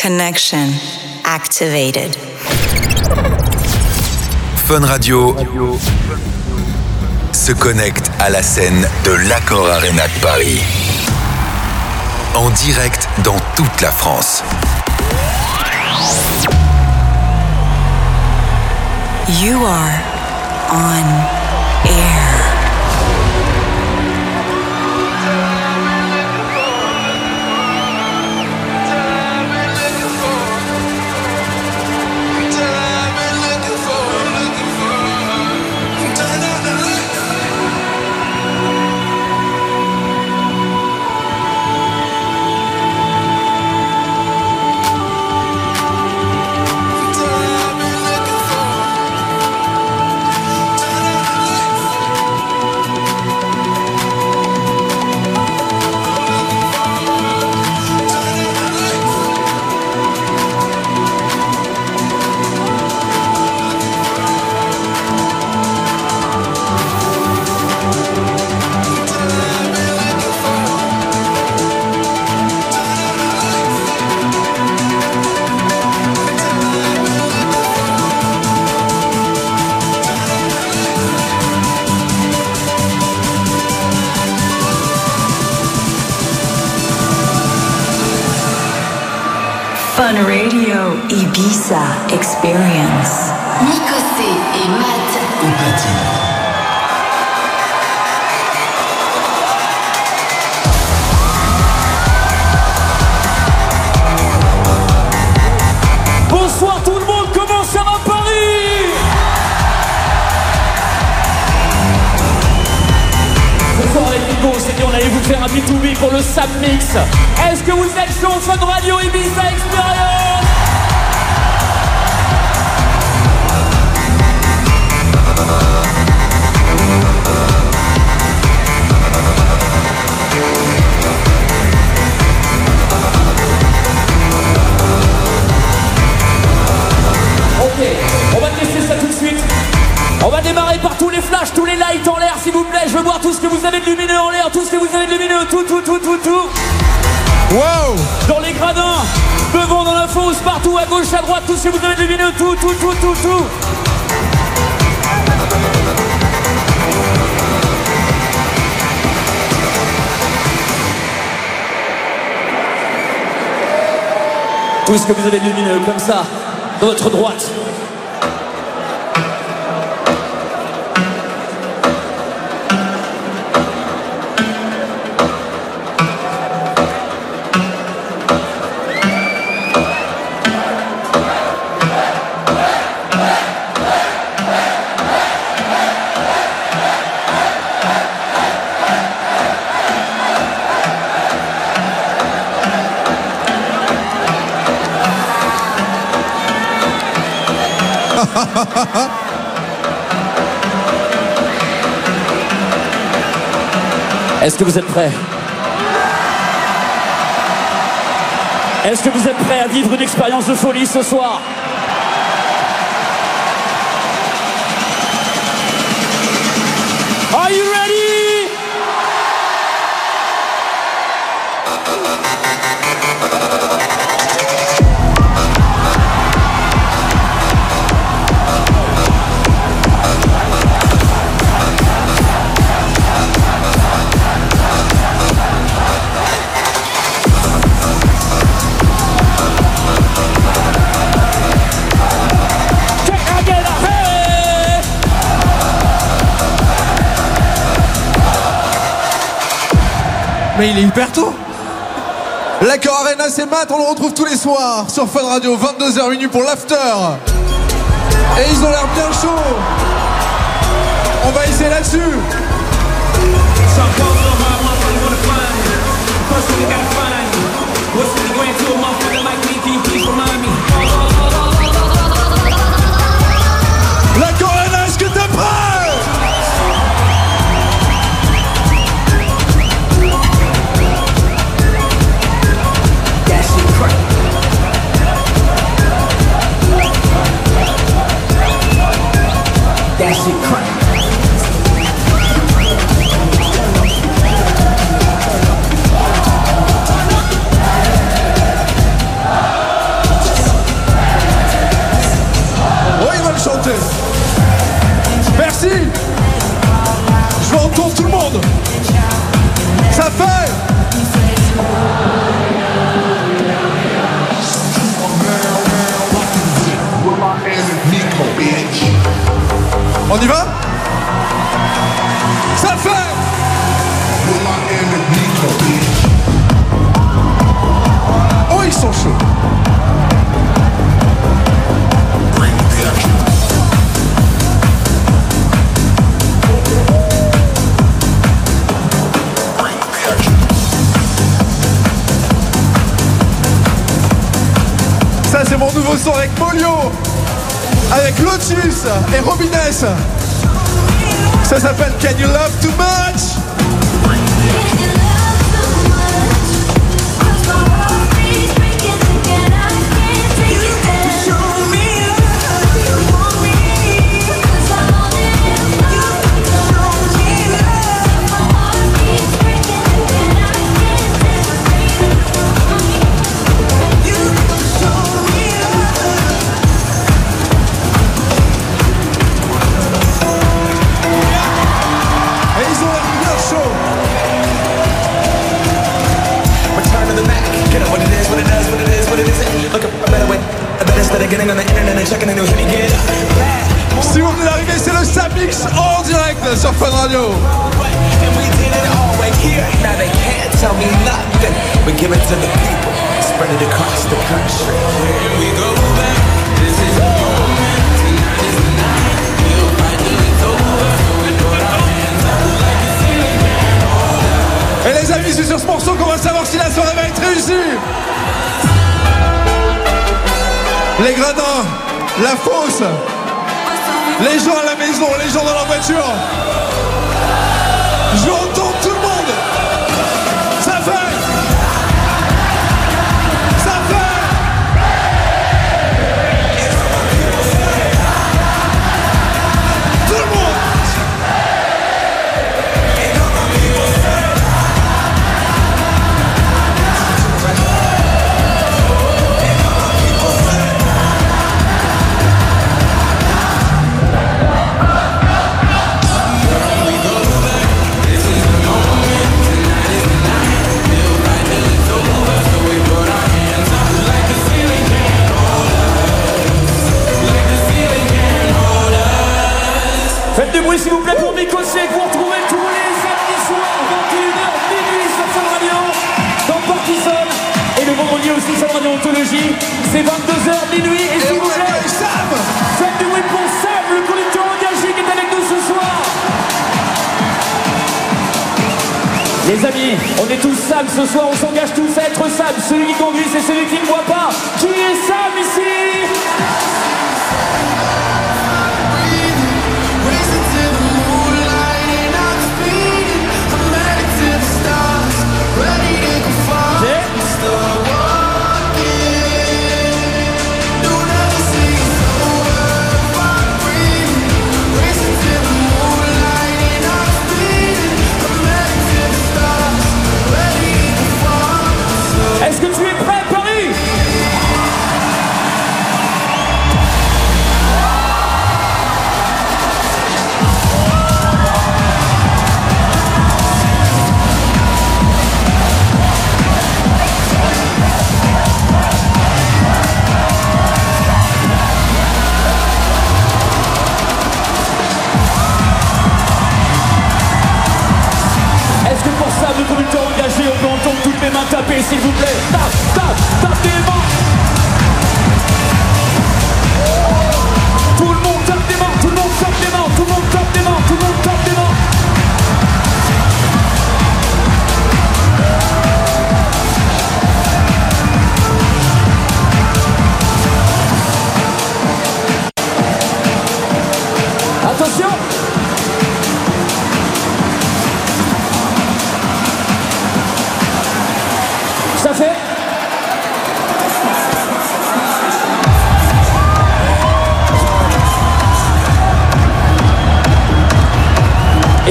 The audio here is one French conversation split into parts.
Connection activated. Fun Radio se connecte à la scène de l'Accord Arena de Paris. En direct dans toute la France. You are on pour le Sam Mix. Est-ce que vous êtes chaud Fun Radio Ibiza Experience On va démarrer par tous les flashs, tous les lights en l'air, s'il vous plaît. Je veux voir tout ce que vous avez de lumineux en l'air, tout ce que vous avez de lumineux, tout, tout, tout, tout, tout. Wow Dans les gradins, devant, dans la fosse, partout, à gauche, à droite, tout ce que vous avez de lumineux, tout, tout, tout, tout, tout. Tout ce que vous avez de lumineux, comme ça, dans votre droite. Est-ce que vous êtes prêts? Est-ce que vous êtes prêts à vivre une expérience de folie ce soir? Are you ready? Mais il est hyper tôt L'accord Arena, c'est Matt, on le retrouve tous les soirs sur Fun Radio, 22h minuit pour l'after. Et ils ont l'air bien chauds. On va essayer là-dessus. see crack. Merci. Je vais entendre tout le monde. Ça fait sont chauds. c'est mon nouveau son avec Polio, avec Lotus et Robines. Ça s'appelle Can You Love To Me c'est sur ce morceau qu'on va savoir si la soirée va être réussie. Les gradins, la fosse, les gens à la maison, les gens dans leur voiture. J'entends Ce soir, on s'engage tous à être Sam. Celui qui conduit, c'est celui qui ne voit pas. Tu es Sam.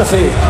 terça-feira.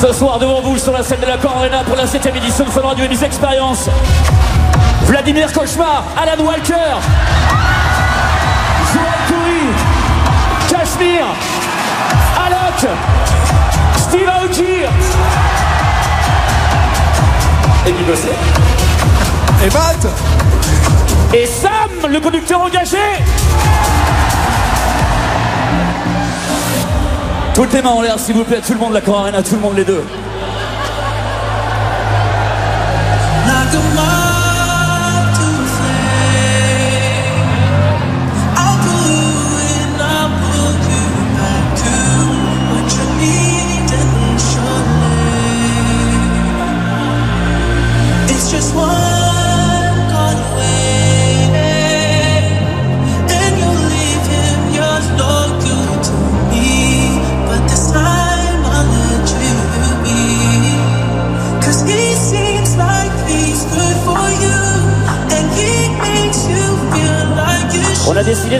Ce soir devant vous sur la scène de la Core Arena pour la 7 édition de Fun Radio et des Expériences. Vladimir Cauchemar, Alan Walker, Joël Coury, Cashmere, Alok, Steve Aoki et Guy Bosset. Et Matt Et Sam, le producteur engagé Toutes les en l'air, s'il vous plaît, tout le monde, la Arena, tout le monde, les deux.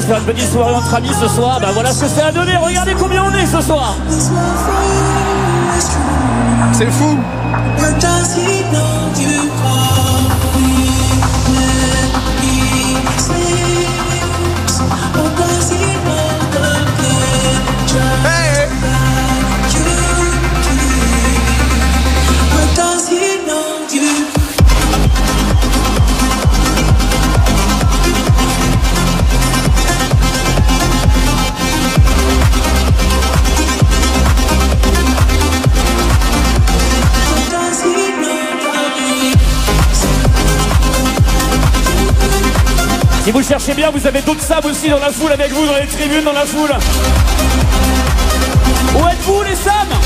Faire une petite soirée entre amis ce soir. Bah voilà ce que ça a donné. Regardez combien on est ce soir. C'est fou Si vous cherchez bien, vous avez d'autres Sam aussi dans la foule avec vous, dans les tribunes, dans la foule. Où êtes-vous les love.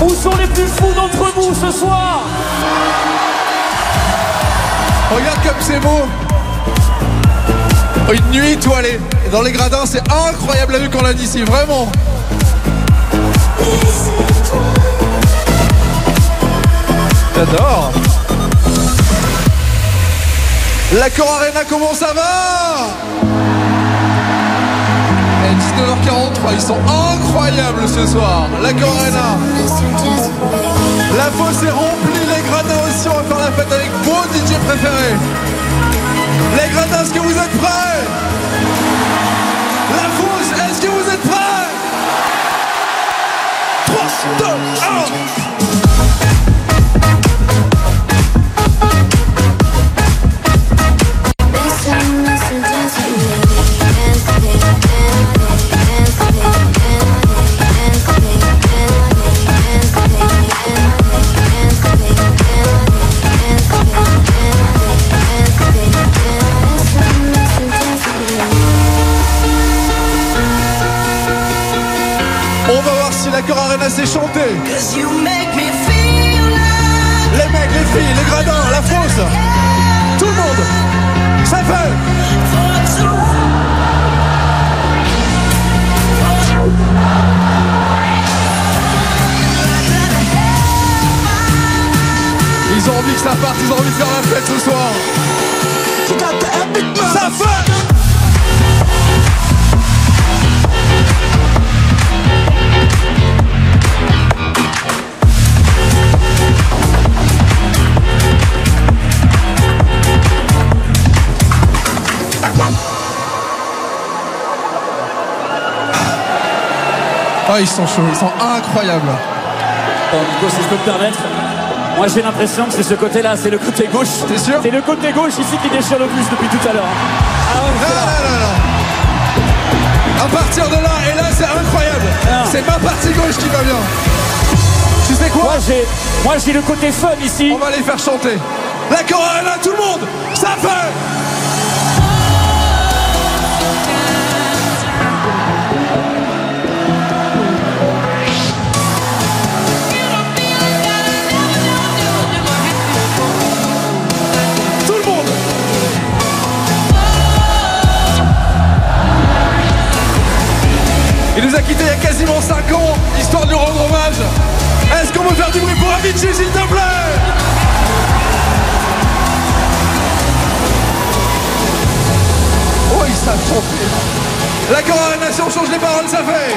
Où sont les plus fous d'entre vous ce soir? Regarde comme c'est beau Une nuit étoilée. Dans les gradins, c'est incroyable. La vue qu'on a d'ici, vraiment. J'adore. L'accord Arena, comment ça va? Et 19h43, ils sont incroyables ce soir. L'accord Arena. La fosse est remplie, les gradins aussi, on va faire la fête avec vos DJ préférés Les gradins, est-ce que vous êtes prêts? La fosse, est-ce que vous êtes prêts? 3, 2, 1 l'accord Arena like Les mecs, les filles, les gradins, la fosse. Tout le monde. Ça fait. Ils ont envie que ça parte, ils ont envie de faire la fête ce soir. Ça fait Ah ils sont chauds, ils sont incroyables Bon, Nico, si je peux me permettre, moi j'ai l'impression que c'est ce côté-là, c'est le côté gauche. T'es sûr C'est le côté gauche ici qui déchire le plus depuis tout à l'heure. Ah ouais, Non, là. non, non, non. À partir de là, et là c'est incroyable Non. C'est ma partie gauche qui va bien Tu sais quoi Moi j'ai, le côté fun ici. On va les faire chanter La Arena, tout le monde Ça fait a quitté il y a quasiment 5 ans, histoire de lui rendre hommage. Est-ce qu'on peut faire du bruit pour Avicii, s'il te plaît? Oh, ils savent chanter. La coronation change les paroles, ça fait.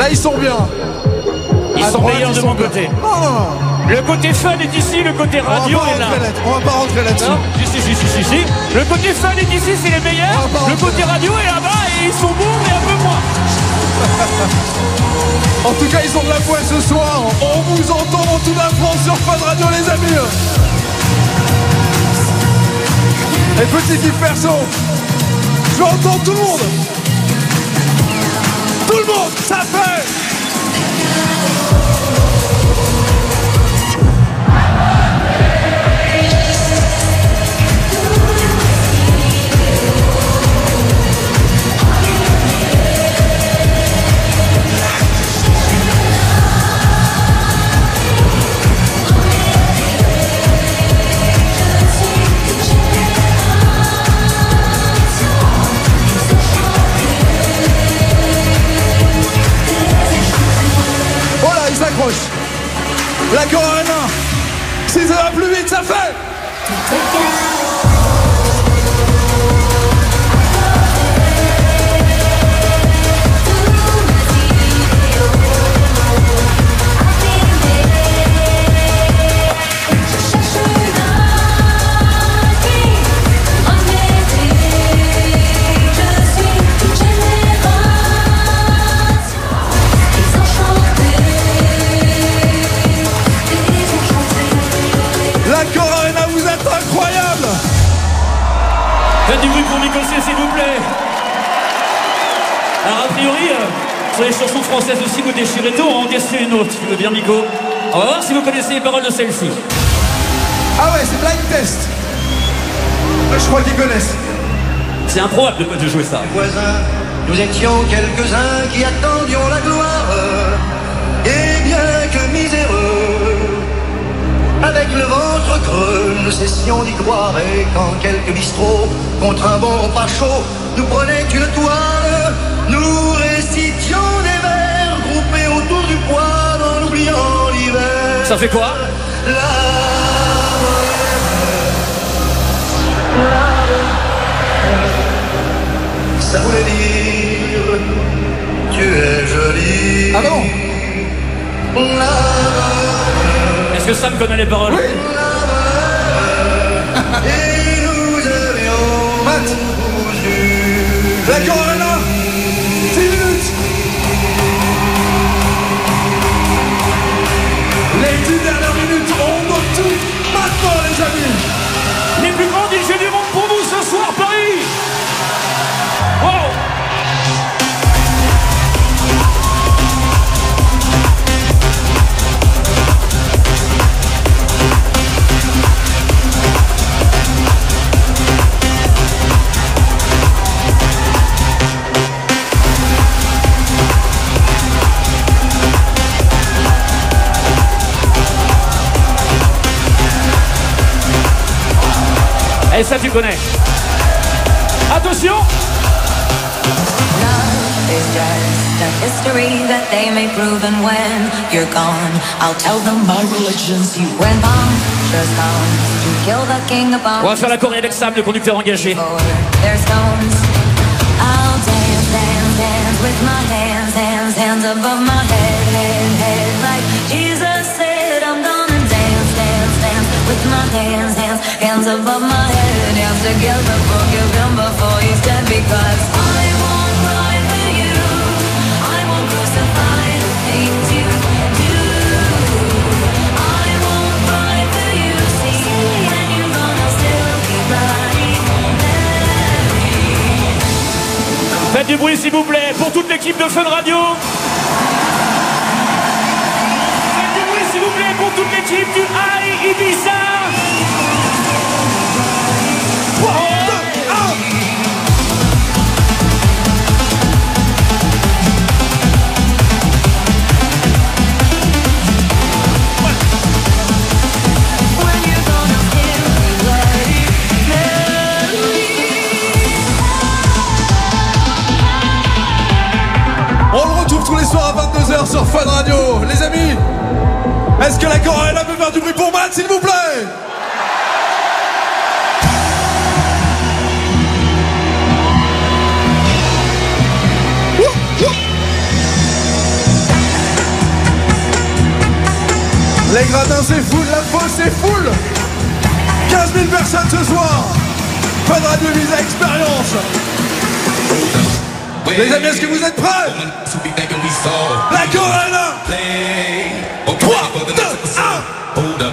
Là, ils sont bien. Ils À sont droite, meilleurs ils de sont mon bien. côté. Non, non, non. Le côté fun est ici, le côté On va radio pas est là. rentrer là- On va pas rentrer là-dessus. Si, si, si, si, si, si. Le côté fun est ici, c'est les meilleurs. Le côté radio est là-bas et ils sont bons, mais un peu moins. En tout cas, ils ont de la voix ce soir. On vous entend dans toute la France sur Fun Radio, les amis. Et petit kiff perso, je veux entendre tout le monde. Tout le monde, ça fait. La Corona. Si ça va plus vite, ça fait. Plaît. Alors, a priori, euh, sur les chansons françaises aussi, vous déchirez tout, on va en tester une autre. Tu veux bien, Nico On va voir si vous connaissez les paroles de celle-ci. Ah ouais, c'est blind test. Je crois qu'ils connaissent. C'est improbable de, de jouer ça. voisins, nous étions quelques-uns qui attendions la gloire. Et bien que miséreux, avec le ventre creux, nous cessions d'y croire. Et quand quelques bistrots, contre un bon repas chaud, nous prenaient une toile, nous récitions des vers groupés autour du poêle en oubliant l'hiver. Ça fait quoi? Ça voulait dire Tu es jolie. Ah bon? Est-ce que Sam connaît les paroles Oui. Et nous avions Matt. Tu connais. Attention Love is just a history that they may prove and when you're gone I'll tell them my religion's you When Punctures comes to kill the king upon On va faire la choré avec Sam, le conducteur engagé. for their stones I'll dance, dance, dance with my hands, hands, hands above my head, head, with my hands, hands, hands above my head, hands together, forgive him before he's dead, because I won't ride with you, I won't crucify the things you do. I won't ride with you, see, and you're gonna still keep riding there. Faites du bruit s'il vous plaît pour toute l'équipe de Fun Radio. pour toute l'équipe du High Ibiza c'est full, la fosse c'est full 15 000 personnes ce soir. Fun Radio Visa Expérience Les amis, est-ce que vous êtes prêts? La chorale 3, 2, 1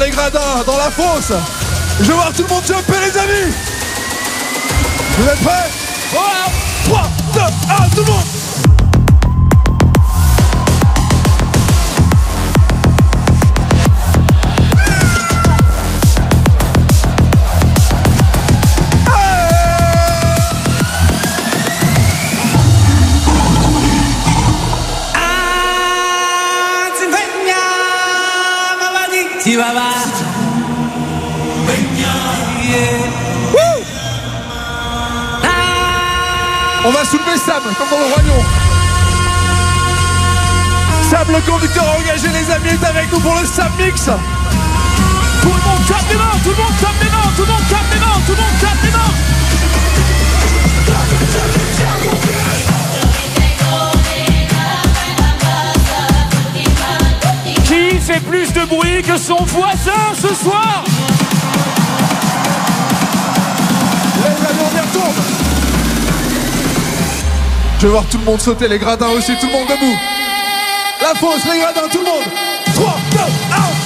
les gradins, dans la fosse. Je veux voir tout le monde jumper, les amis. Vous êtes prêts? Voilà 3, 2, 1, tout le monde va soulever Sam, comme dans le royaume. Sam, le conducteur engagé, les amis, est avec nous pour le Sam Mix. Tout le monde tape les mains, tout le monde tape les mains, tout le monde tape les mains, tout le monde tape les mains. Qui fait plus de bruit que son voisin ce soir? Y retourne. Je veux voir tout le monde sauter, les gradins aussi, tout le monde debout. La fosse, les gradins, tout le monde. 3, 2, 1,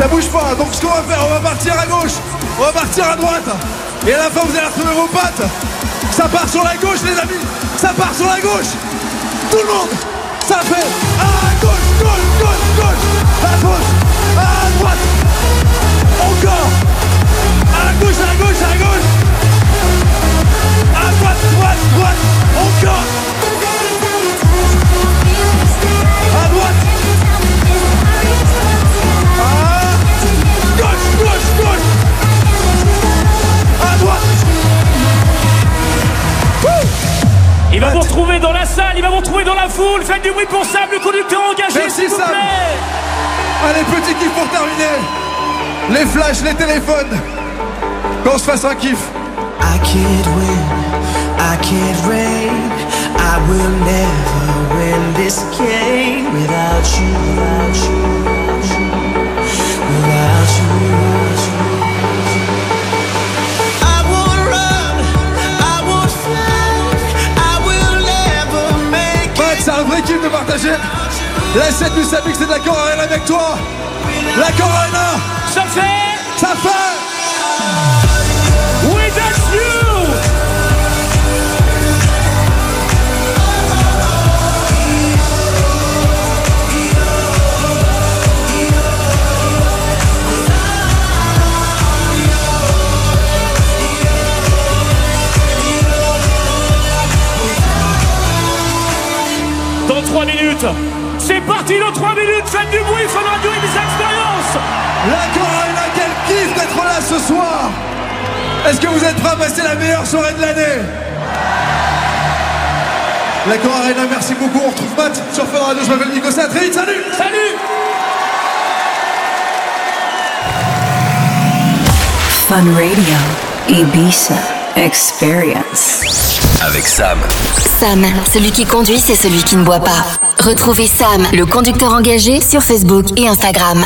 ça bouge pas. Donc ce qu'on va faire, on va partir à gauche, on va partir à droite, et à la fin vous allez retrouver vos pattes. Ça part sur la gauche, les amis. Ça part sur la gauche. Tout le monde. Ça fait à gauche, gauche, gauche, gauche, à gauche, à droite. Encore. À gauche, à gauche, à gauche. À droite, droite, droite. Encore. À droite. Foule. Faites du bruit pour Sam, le conducteur engagé, Merci, s'il vous plaît. Allez, petit kiff pour terminer. Les flashs, les téléphones. Qu'on se fasse un kiff. I can't win, I can't reign, I will never win this game without you, without you, without you. Make Matt, c'est un vrai kiff de partager la scène du Samix et de la Arena avec toi. La Arena, Ça fait ça fait. We You Est-ce que vous êtes prêts à passer la meilleure soirée de l'année La Arena, merci beaucoup. On retrouve Matt sur Fun Radio. Je m'appelle Nico. C'est à très vite. Salut Salut Fun Radio, Ibiza Experience. Avec Sam. Sam, celui qui conduit, c'est celui qui ne boit pas. Retrouvez Sam, le conducteur engagé, sur Facebook et Instagram.